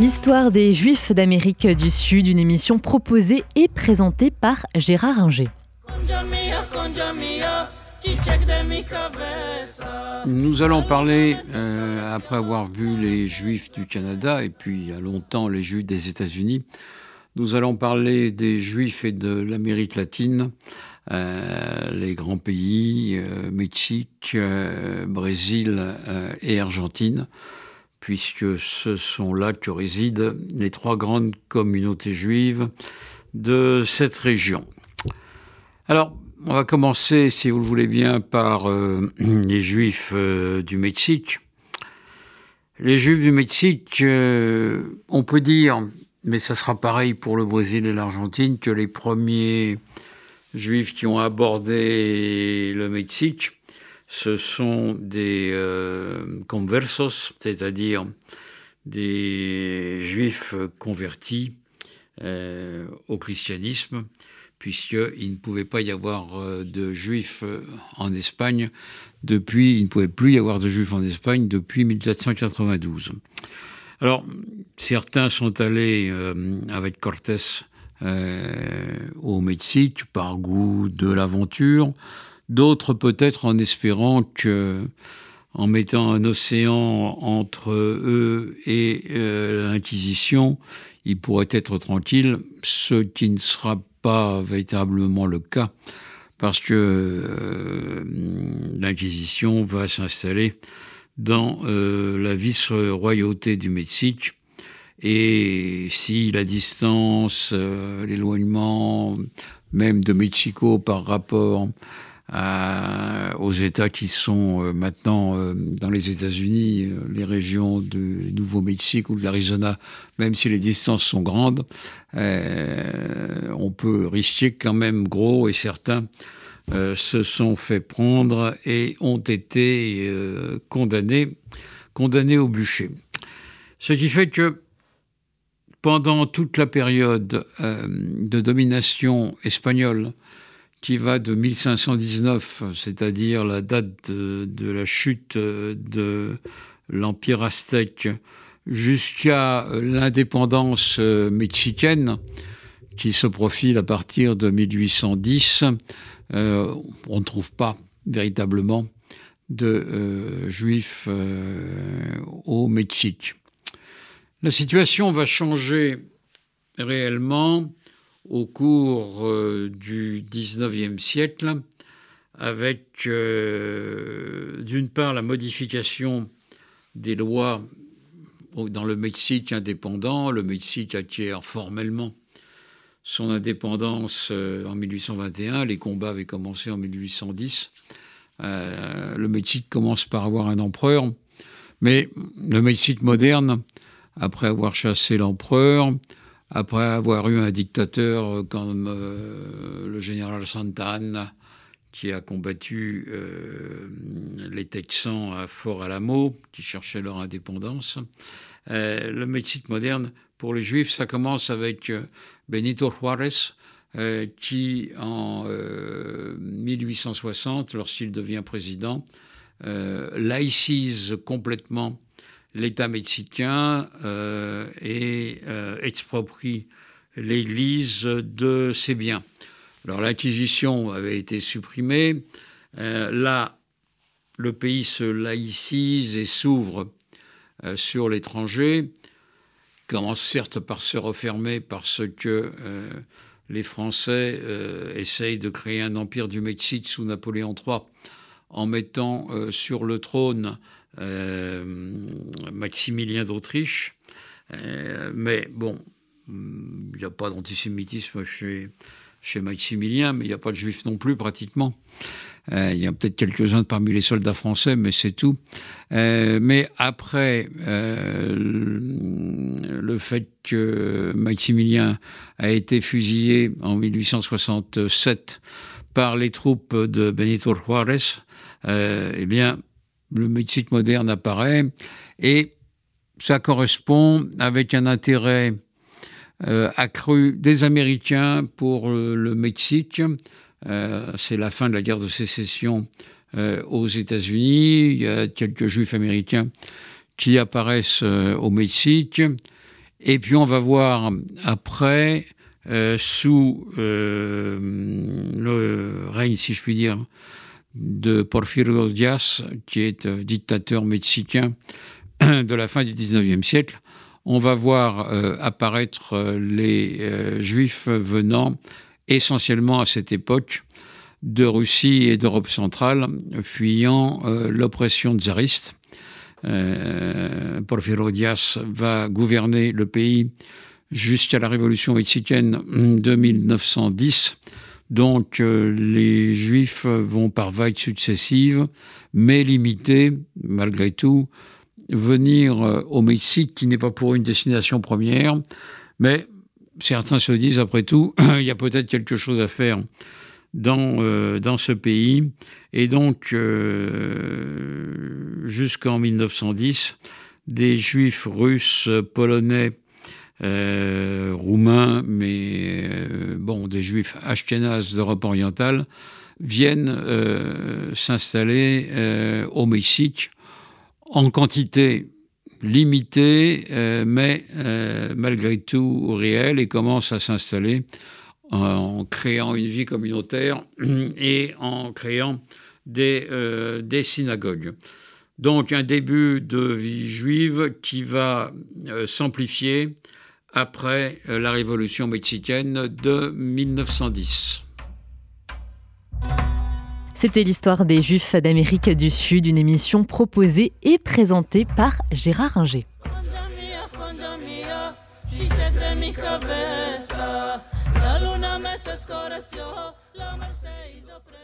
L'histoire des Juifs d'Amérique du Sud, une émission proposée et présentée par Gérard Inger. Nous allons parler, euh, après avoir vu les Juifs du Canada et puis il y a longtemps les Juifs des États-Unis, nous allons parler des Juifs et de l'Amérique latine, euh, les grands pays, euh, Mexique, Brésil et Argentine, puisque ce sont là que résident les trois grandes communautés juives de cette région. Alors, on va commencer, si vous le voulez bien, par euh, les Juifs euh, du Mexique. Les Juifs du Mexique, euh, on peut dire, mais ça sera pareil pour le Brésil et l'Argentine, que les premiers Juifs qui ont abordé le Mexique, ce sont des conversos, c'est-à-dire des Juifs convertis au christianisme puisqu'il ne pouvait pas y avoir euh, de juifs euh, en Espagne depuis, il ne pouvait plus y avoir de juifs en Espagne depuis 1492. Alors, certains sont allés euh, avec Cortés au Mexique par goût de l'aventure, d'autres peut-être en espérant que, en mettant un océan entre eux et l'Inquisition, ils pourraient être tranquilles, ce qui ne sera pas véritablement le cas, parce que euh, l'Inquisition va s'installer dans euh, la vice-royauté du Mexique. Et si la distance, euh, l'éloignement même de Mexico par rapport aux États qui sont maintenant dans les États-Unis, les régions du Nouveau-Mexique ou de l'Arizona, même si les distances sont grandes, euh, on peut risquer quand même gros et certains euh, se sont fait prendre et ont été euh, condamnés, condamnés au bûcher. Ce qui fait que pendant toute la période de domination espagnole, qui va de 1519, c'est-à-dire la date de, la chute de l'Empire aztèque, jusqu'à euh, l'indépendance euh, mexicaine qui se profile à partir de 1810, euh, on ne trouve pas véritablement de juifs au Mexique. La situation va changer réellement au cours du 19e siècle avec d'une part la modification des lois dans le Mexique indépendant, le Mexique acquiert formellement son indépendance euh, en 1821, les combats avaient commencé en 1810. Euh, le Mexique commence par avoir un empereur, mais le Mexique moderne, après avoir chassé l'empereur, après avoir eu un dictateur comme euh, le général Santa qui a combattu les Texans à Fort Alamo, qui cherchaient leur indépendance. Le Mexique moderne, pour les Juifs, ça commence avec Benito Juárez, qui, en 1860, lorsqu'il devient président, laïcise complètement l'État mexicain et exproprie l'Église de ses biens. Alors l'Inquisition avait été supprimée. Euh, là, le pays se laïcise et s'ouvre euh, sur l'étranger, commence certes par se refermer parce que euh, les Français essayent de créer un empire du Mexique sous Napoléon III en mettant sur le trône Maximilien d'Autriche. mais bon, il n'y a pas d'antisémitisme chez Maximilien, mais il n'y a pas de juifs non plus pratiquement. Euh, il y a peut-être quelques-uns parmi les soldats français, mais c'est tout. Euh, mais après euh, le fait que Maximilien a été fusillé en 1867 par les troupes de Benito Juárez, eh bien, le Mexique moderne apparaît et ça correspond avec un intérêt accrue des Américains pour le Mexique. C'est la fin de la guerre de sécession aux États-Unis. Il y a quelques juifs américains qui apparaissent au Mexique. Et puis on va voir après, sous le règne, si je puis dire, de Porfirio Díaz, qui est euh, dictateur mexicain de la fin du 19e siècle, on va voir euh, apparaître euh, les juifs venant essentiellement à cette époque de Russie et d'Europe centrale, fuyant l'oppression tsariste. Porfirio Díaz va gouverner le pays jusqu'à la révolution mexicaine de 1910 donc euh, les Juifs vont par vagues successives, mais limités malgré tout, venir euh, au Mexique, qui n'est pas pour une destination première, mais certains se disent, après tout, il y a peut-être quelque chose à faire dans, euh, dans ce pays. Et donc, jusqu'en 1910, des juifs russes, polonais, euh, roumains, mais euh, bon, des juifs ashkénazes d'Europe orientale, viennent euh, s'installer au Mexique en quantité limitée, mais malgré tout réelle, et commencent à s'installer en créant une vie communautaire et en créant des, des synagogues. Donc un début de vie juive qui va s'amplifier après euh, la révolution mexicaine de 1910. C'était l'histoire des Juifs d'Amérique du Sud, une émission proposée et présentée par Gérard Inger. Zsicsek, de mik a La luna me se scorre, la Mercedes. is